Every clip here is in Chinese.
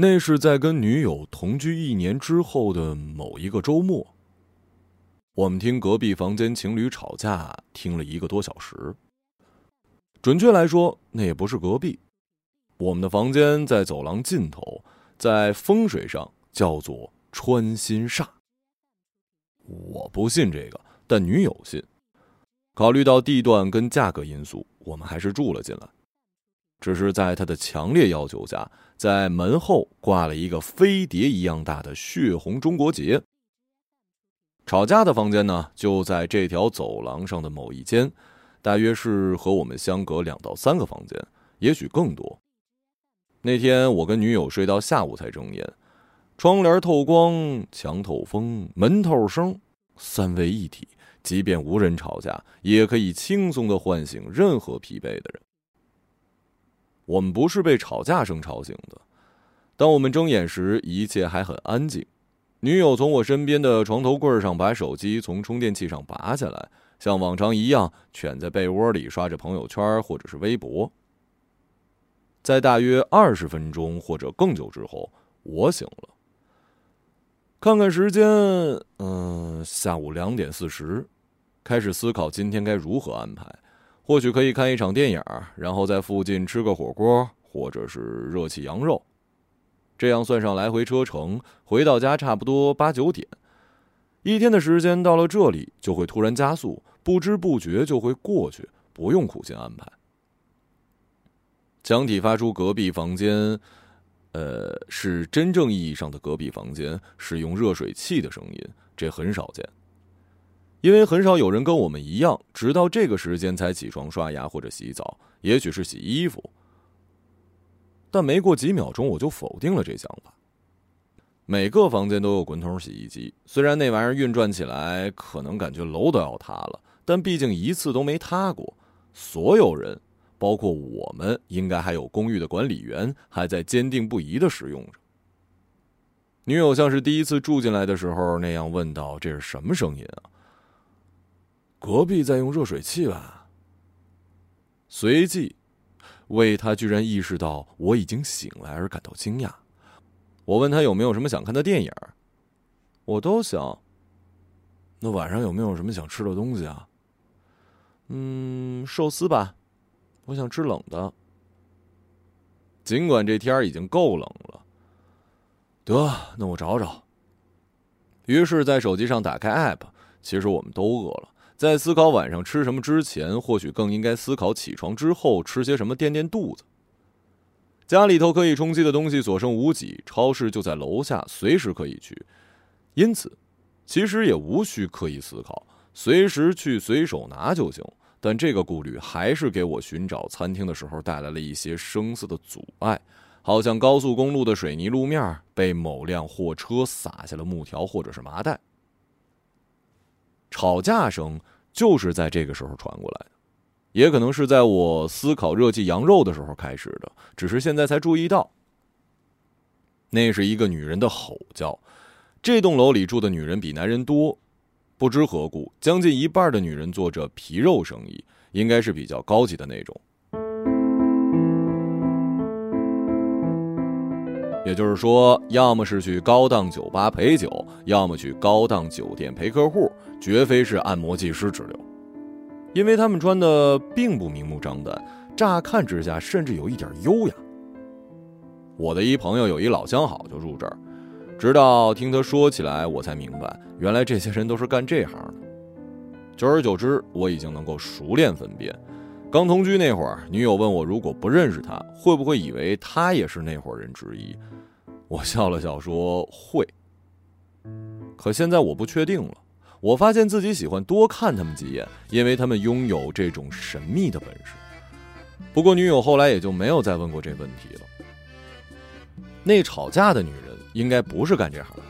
那是在跟女友同居一年之后的某一个周末。我们听隔壁房间情侣吵架，听了一个多小时。准确来说，那也不是隔壁，我们的房间在走廊尽头，在风水上叫做穿心煞。我不信这个，但女友信。考虑到地段跟价格因素，我们还是住了进来。只是在他的强烈要求下，在门后挂了一个飞碟一样大的血红中国结。吵架的房间呢，就在这条走廊上的某一间，大约是和我们相隔两到三个房间，也许更多。那天我跟女友睡到下午才睁眼，窗帘透光，墙透风，门透声，三位一体。即便无人吵架，也可以轻松的唤醒任何疲惫的人。我们不是被吵架声吵醒的。当我们睁眼时，一切还很安静。女友从我身边的床头柜上把手机从充电器上拔下来，像往常一样蜷在被窝里刷着朋友圈或者是微博。在大约二十分钟或者更久之后，我醒了。看看时间，嗯，下午两点四十。开始思考今天该如何安排，或许可以看一场电影，然后在附近吃个火锅，或者是热气羊肉。这样算上来回车程，回到家差不多八九点。一天的时间到了这里就会突然加速，不知不觉就会过去，不用苦心安排。墙体发出隔壁房间，呃，是真正意义上的隔壁房间使用热水器的声音，这很少见。因为很少有人跟我们一样，直到这个时间才起床刷牙或者洗澡，也许是洗衣服。但没过几秒钟，我就否定了这想法。每个房间都有滚筒洗衣机，虽然那玩意儿运转起来可能感觉楼都要塌了，但毕竟一次都没塌过。所有人，包括我们，应该还有公寓的管理员，还在坚定不移的使用着。女友像是第一次住进来的时候那样问道：“这是什么声音啊？”隔壁在用热水器吧？随即，为他居然意识到我已经醒来而感到惊讶。我问他有没有什么想看的电影，我都想。那晚上有没有什么想吃的东西啊？嗯，寿司吧，我想吃冷的。尽管这天已经够冷了，得，那我找找。于是，在手机上打开 App，其实我们都饿了。在思考晚上吃什么之前，或许更应该思考起床之后吃些什么垫垫肚子。家里头可以充饥的东西所剩无几，超市就在楼下，随时可以去。因此，其实也无需刻意思考，随时去随手拿就行。但这个顾虑还是给我寻找餐厅的时候带来了一些生涩的阻碍，好像高速公路的水泥路面被某辆货车撒下了木条或者是麻袋。吵架声就是在这个时候传过来的，也可能是在我思考热气羊肉的时候开始的，只是现在才注意到。那是一个女人的吼叫。这栋楼里住的女人比男人多，不知何故，将近一半的女人做着皮肉生意，应该是比较高级的那种。也就是说，要么是去高档酒吧陪酒，要么去高档酒店陪客户，绝非是按摩技师之流。因为他们穿的并不明目张胆，乍看之下甚至有一点优雅。我的一朋友有一老相好就住这儿，直到听他说起来，我才明白，原来这些人都是干这行的。久而久之，我已经能够熟练分辨。刚同居那会儿，女友问我，如果不认识他，会不会以为他也是那伙人之一？我笑了笑说：“会。”可现在我不确定了。我发现自己喜欢多看他们几眼，因为他们拥有这种神秘的本事。不过女友后来也就没有再问过这问题了。那吵架的女人应该不是干这行的，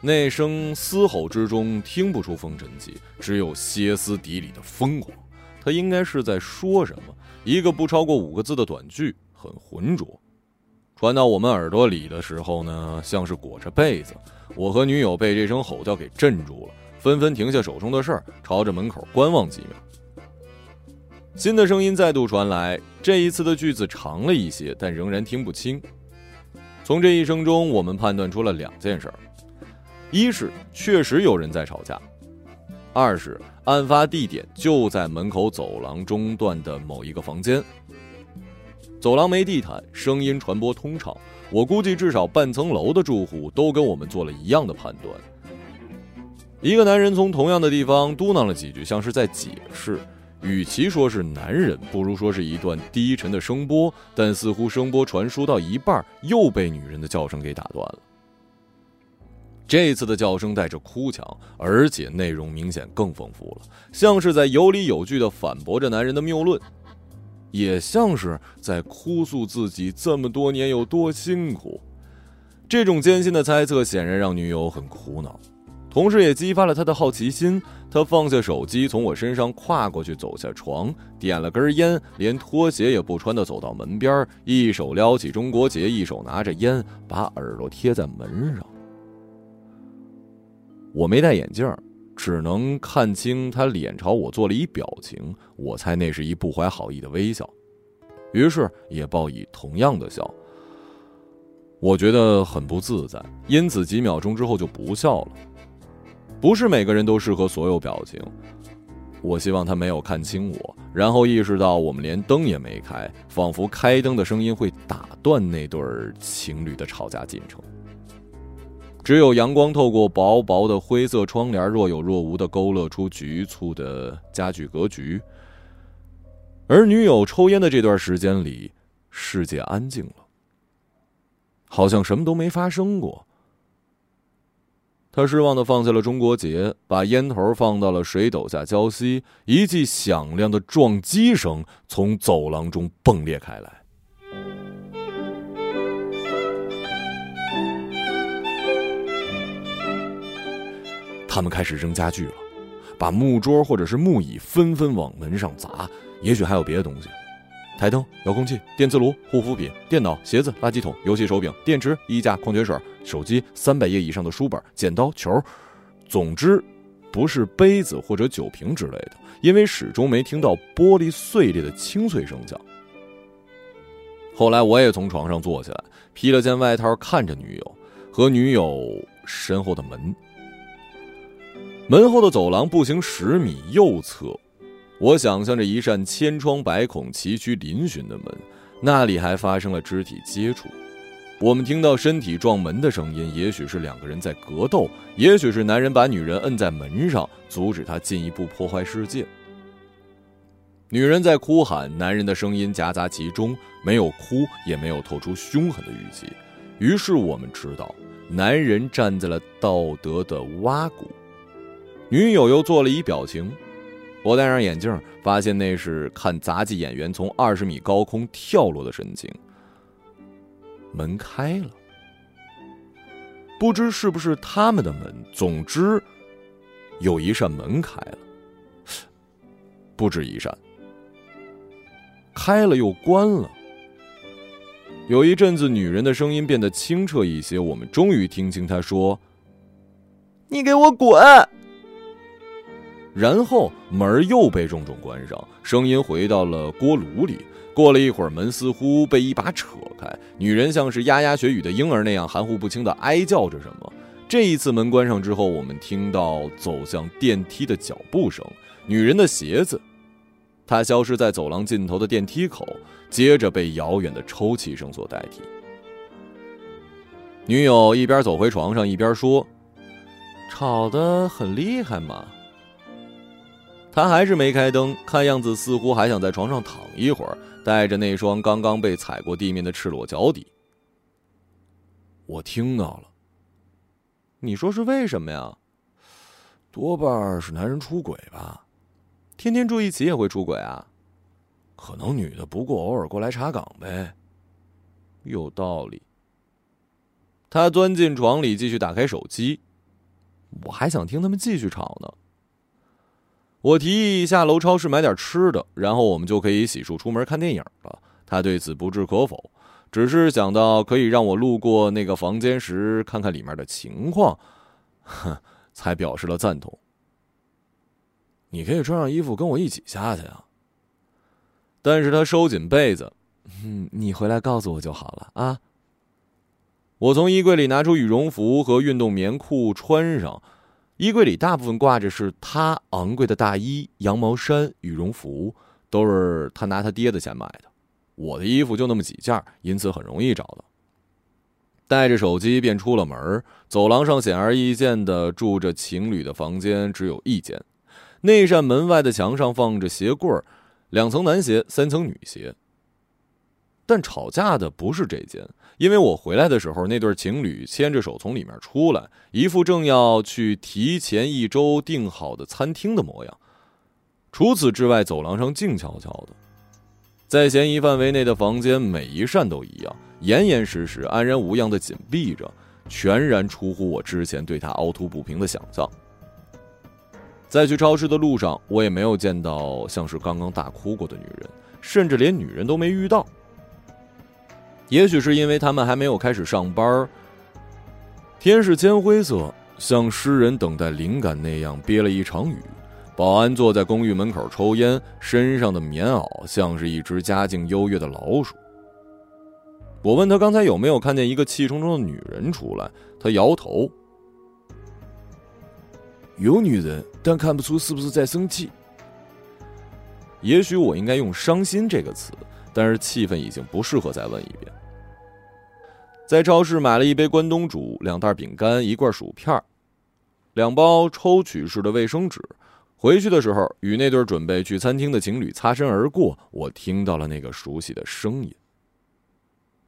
那声嘶吼之中听不出风尘气，只有歇斯底里的疯狂。她应该是在说什么？一个不超过五个字的短句，很浑浊。传到我们耳朵里的时候呢，像是裹着被子。我和女友被这声吼叫给镇住了，纷纷停下手中的事儿，朝着门口观望几秒。新的声音再度传来，这一次的句子长了一些，但仍然听不清。从这一声中，我们判断出了两件事：一是确实有人在吵架；二是案发地点就在门口走廊中段的某一个房间。走廊没地毯，声音传播通畅。我估计至少半层楼的住户都跟我们做了一样的判断。一个男人从同样的地方嘟囔了几句，像是在解释。与其说是男人，不如说是一段低沉的声波。但似乎声波传输到一半，又被女人的叫声给打断了。这次的叫声带着哭腔，而且内容明显更丰富了，像是在有理有据地反驳着男人的谬论。也像是在哭诉自己这么多年有多辛苦，这种艰辛的猜测显然让女友很苦恼，同时也激发了他的好奇心。他放下手机，从我身上跨过去，走下床，点了根烟，连拖鞋也不穿的走到门边，一手撩起中国结，一手拿着烟，把耳朵贴在门上。我没戴眼镜。只能看清他脸朝我做了一表情，我猜那是一不怀好意的微笑，于是也报以同样的笑。我觉得很不自在，因此几秒钟之后就不笑了。不是每个人都适合所有表情。我希望他没有看清我，然后意识到我们连灯也没开，仿佛开灯的声音会打断那对情侣的吵架进程。只有阳光透过薄薄的灰色窗帘，若有若无的勾勒出局促的家具格局。而女友抽烟的这段时间里，世界安静了，好像什么都没发生过。他失望的放下了中国结，把烟头放到了水斗下浇熄。一记响亮的撞击声从走廊中迸裂开来。他们开始扔家具了，把木桌或者是木椅纷纷往门上砸，也许还有别的东西：台灯、遥控器、电磁炉、护肤品、电脑、鞋子、垃圾桶、游戏手柄、电池、衣架、矿泉水、手机、三百页以上的书本、剪刀、球。总之，不是杯子或者酒瓶之类的，因为始终没听到玻璃碎裂的清脆声响。后来，我也从床上坐起来，披了件外套，看着女友和女友身后的门。门后的走廊步行十米，右侧，我想象着一扇千疮百孔、崎岖嶙峋的门，那里还发生了肢体接触。我们听到身体撞门的声音，也许是两个人在格斗，也许是男人把女人摁在门上，阻止她进一步破坏世界。女人在哭喊，男人的声音夹杂其中，没有哭，也没有透出凶狠的语气。于是我们知道，男人站在了道德的洼谷。女友又做了一表情，我戴上眼镜，发现那是看杂技演员从二十米高空跳落的神情。门开了，不知是不是他们的门，总之，有一扇门开了，不止一扇，开了又关了。有一阵子，女人的声音变得清澈一些，我们终于听清她说：“你给我滚！”然后门又被重重关上，声音回到了锅炉里。过了一会儿，门似乎被一把扯开，女人像是牙牙学语的婴儿那样含糊不清的哀叫着什么。这一次门关上之后，我们听到走向电梯的脚步声，女人的鞋子，她消失在走廊尽头的电梯口，接着被遥远的抽泣声所代替。女友一边走回床上，一边说：“吵得很厉害嘛。”他还是没开灯，看样子似乎还想在床上躺一会儿，带着那双刚刚被踩过地面的赤裸脚底。我听到了。你说是为什么呀？多半是男人出轨吧？天天住一起也会出轨啊？可能女的不过偶尔过来查岗呗。有道理。他钻进床里，继续打开手机。我还想听他们继续吵呢。我提议下楼超市买点吃的，然后我们就可以洗漱出门看电影了。他对此不置可否，只是想到可以让我路过那个房间时看看里面的情况，哼，才表示了赞同。你可以穿上衣服跟我一起下去啊。但是他收紧被子，嗯，你回来告诉我就好了啊。我从衣柜里拿出羽绒服和运动棉裤穿上，衣柜里大部分挂着是他昂贵的大衣、羊毛衫、羽绒服，都是他拿他爹的钱买的。我的衣服就那么几件，因此很容易找到。带着手机便出了门，走廊上显而易见的住着情侣的房间只有一间，那扇门外的墙上放着鞋柜两层男鞋，三层女鞋。但吵架的不是这间。因为我回来的时候，那对情侣牵着手从里面出来，一副正要去提前一周订好的餐厅的模样。除此之外，走廊上静悄悄的，在嫌疑范围内的房间，每一扇都一样，严严实实、安然无恙的紧闭着，全然出乎我之前对他凹凸不平的想象。在去超市的路上，我也没有见到像是刚刚大哭过的女人，甚至连女人都没遇到。也许是因为他们还没有开始上班天是铅灰色，像诗人等待灵感那样憋了一场雨。保安坐在公寓门口抽烟，身上的棉袄像是一只家境优越的老鼠。我问他刚才有没有看见一个气冲冲的女人出来，他摇头。有女人，但看不出是不是在生气。也许我应该用“伤心”这个词，但是气氛已经不适合再问一遍。在超市买了一杯关东煮、两袋饼干、一罐薯片、两包抽取式的卫生纸。回去的时候，与那对准备去餐厅的情侣擦身而过，我听到了那个熟悉的声音。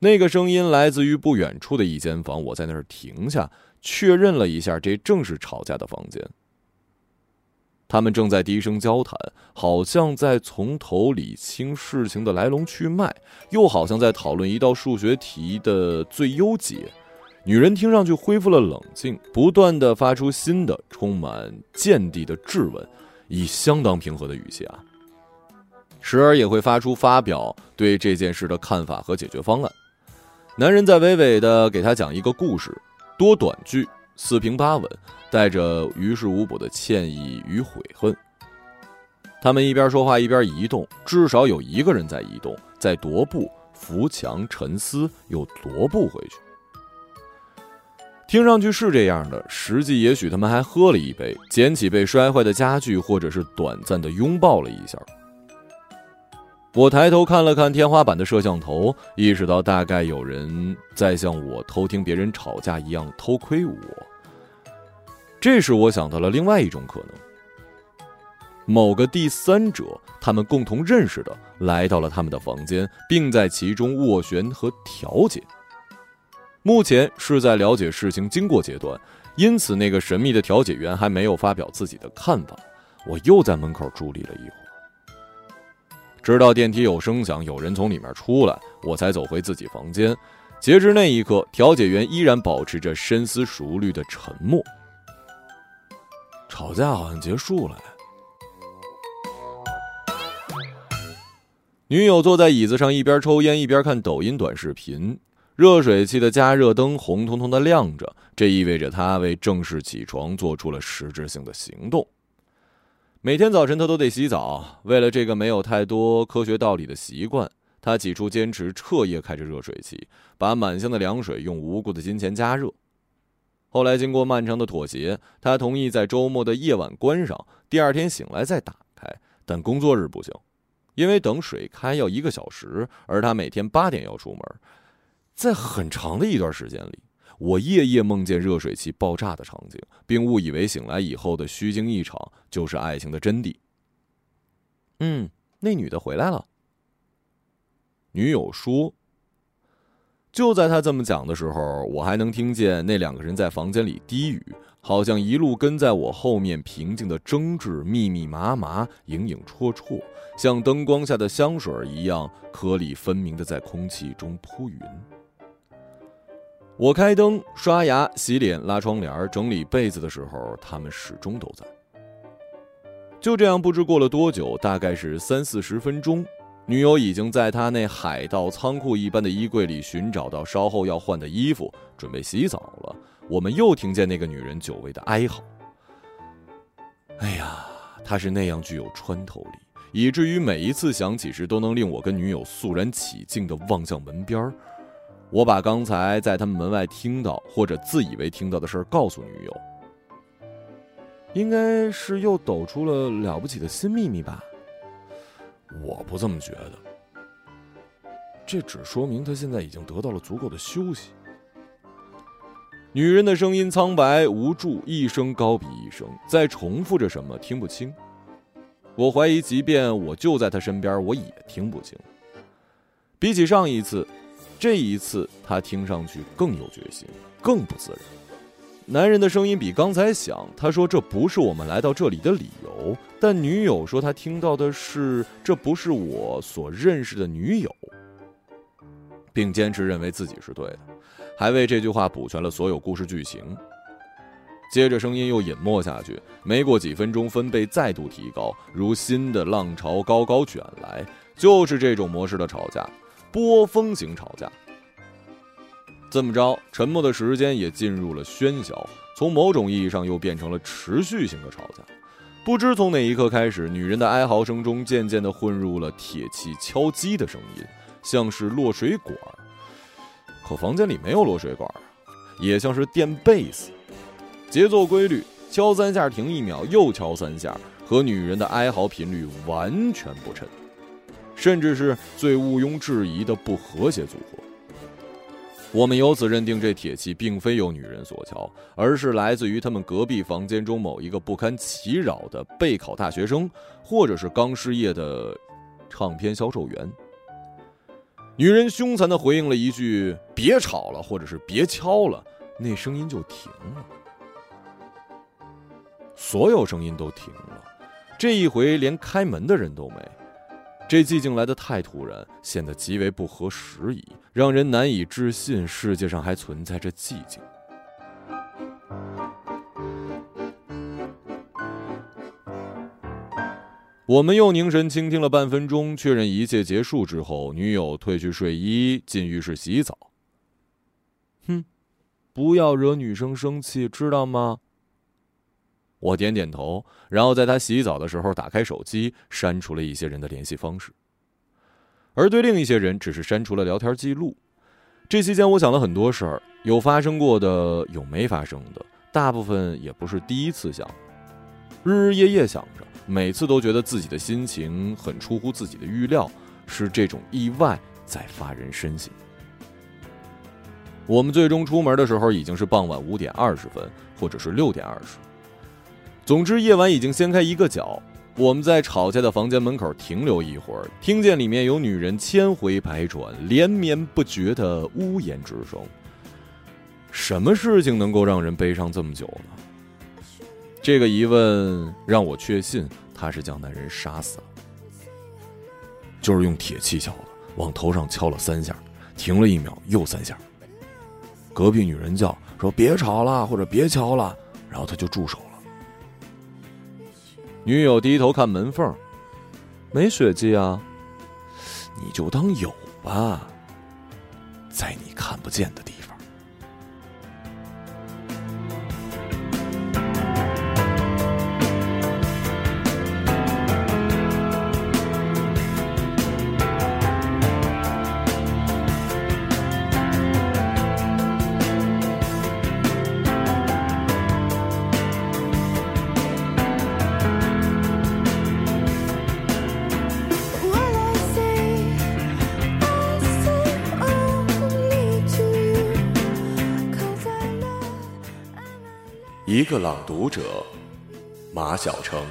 那个声音来自于不远处的一间房。我在那儿停下，确认了一下，这正是吵架的房间。他们正在低声交谈，好像在从头理清事情的来龙去脉，又好像在讨论一道数学题的最优解。女人听上去恢复了冷静，不断的发出新的、充满见地的质问，以相当平和的语气啊，时而也会发出发表对这件事的看法和解决方案。男人在娓娓的给她讲一个故事，多短句，四平八稳。带着于事无补的歉意与悔恨，他们一边说话一边移动，至少有一个人在移动，在踱步、扶墙、沉思，又踱步回去。听上去是这样的，实际也许他们还喝了一杯，捡起被摔坏的家具，或者是短暂的拥抱了一下。我抬头看了看天花板的摄像头，意识到大概有人在像我偷听别人吵架一样偷窥我。这时，我想到了另外一种可能：某个第三者，他们共同认识的，来到了他们的房间，并在其中斡旋和调解。目前是在了解事情经过阶段，因此那个神秘的调解员还没有发表自己的看法。我又在门口伫立了一会儿，直到电梯有声响，有人从里面出来，我才走回自己房间。截至那一刻，调解员依然保持着深思熟虑的沉默。吵架好像结束了。女友坐在椅子上，一边抽烟一边看抖音短视频。热水器的加热灯红彤彤的亮着，这意味着她为正式起床做出了实质性的行动。每天早晨他都得洗澡，为了这个没有太多科学道理的习惯，他起初坚持彻夜开着热水器，把满箱的凉水用无辜的金钱加热。后来，经过漫长的妥协，他同意在周末的夜晚关上，第二天醒来再打开。但工作日不行，因为等水开要一个小时，而他每天八点要出门。在很长的一段时间里，我夜夜梦见热水器爆炸的场景，并误以为醒来以后的虚惊一场就是爱情的真谛。嗯，那女的回来了。女友说。就在他这么讲的时候，我还能听见那两个人在房间里低语，好像一路跟在我后面平静的争执，密密麻麻，影影绰绰，像灯光下的香水一样颗粒分明的在空气中铺匀。我开灯、刷牙、洗脸、拉窗帘、整理被子的时候，他们始终都在。就这样，不知过了多久，大概是三四十分钟。女友已经在他那海盗仓库一般的衣柜里寻找到稍后要换的衣服，准备洗澡了。我们又听见那个女人久违的哀嚎。哎呀，她是那样具有穿透力，以至于每一次响起时都能令我跟女友肃然起敬的望向门边我把刚才在他们门外听到或者自以为听到的事儿告诉女友。应该是又抖出了了不起的新秘密吧？我不这么觉得。这只说明他现在已经得到了足够的休息。女人的声音苍白无助，一声高比一声，在重复着什么，听不清。我怀疑，即便我就在他身边，我也听不清。比起上一次，这一次他听上去更有决心，更不自然。男人的声音比刚才响，他说：“这不是我们来到这里的理由。”但女友说：“她听到的是，这不是我所认识的女友。”并坚持认为自己是对的。还为这句话补全了所有故事剧情。接着声音又隐没下去，没过几分钟，分贝再度提高，如新的浪潮高高卷来。就是这种模式的吵架，波峰型吵架。这么着，沉默的时间也进入了喧嚣，从某种意义上又变成了持续性的吵架。不知从哪一刻开始，女人的哀嚎声中渐渐地混入了铁器敲击的声音，像是落水管。可房间里没有落水管，也像是垫贝斯，节奏规律，敲三下停一秒，又敲三下，和女人的哀嚎频率完全不衬，甚至是最毋庸置疑的不和谐组合。我们由此认定，这铁器并非由女人所敲，而是来自于他们隔壁房间中某一个不堪其扰的备考大学生，或者是刚失业的唱片销售员。女人凶残的回应了一句：“别吵了，或者是别敲了。”那声音就停了，所有声音都停了。这一回连开门的人都没。这寂静来得太突然，显得极为不合时宜，让人难以置信世界上还存在着寂静。我们又凝神倾听了半分钟，确认一切结束之后，女友褪去睡衣，进浴室洗澡。哼，不要惹女生生气，知道吗？我点点头，然后在他洗澡的时候打开手机，删除了一些人的联系方式，而对另一些人只是删除了聊天记录。这期间，我想了很多事儿，有发生过的，有没发生的，大部分也不是第一次想，日日夜夜想着。每次都觉得自己的心情很出乎自己的预料，是这种意外在发人深省。我们最终出门的时候已经是傍晚五点二十分，或者是六点二十。总之，夜晚已经掀开一个角。我们在吵架的房间门口停留一会儿，听见里面有女人千回百转、连绵不绝的呜咽之声。什么事情能够让人悲伤这么久呢？这个疑问让我确信，他是将男人杀死了，就是用铁器敲的，往头上敲了三下，停了一秒，又三下。隔壁女人叫说：“别吵了，或者别敲了。”然后他就住手了。女友低头看门缝，没血迹啊，你就当有吧，在你看不见的地方。朗读者，马晓成。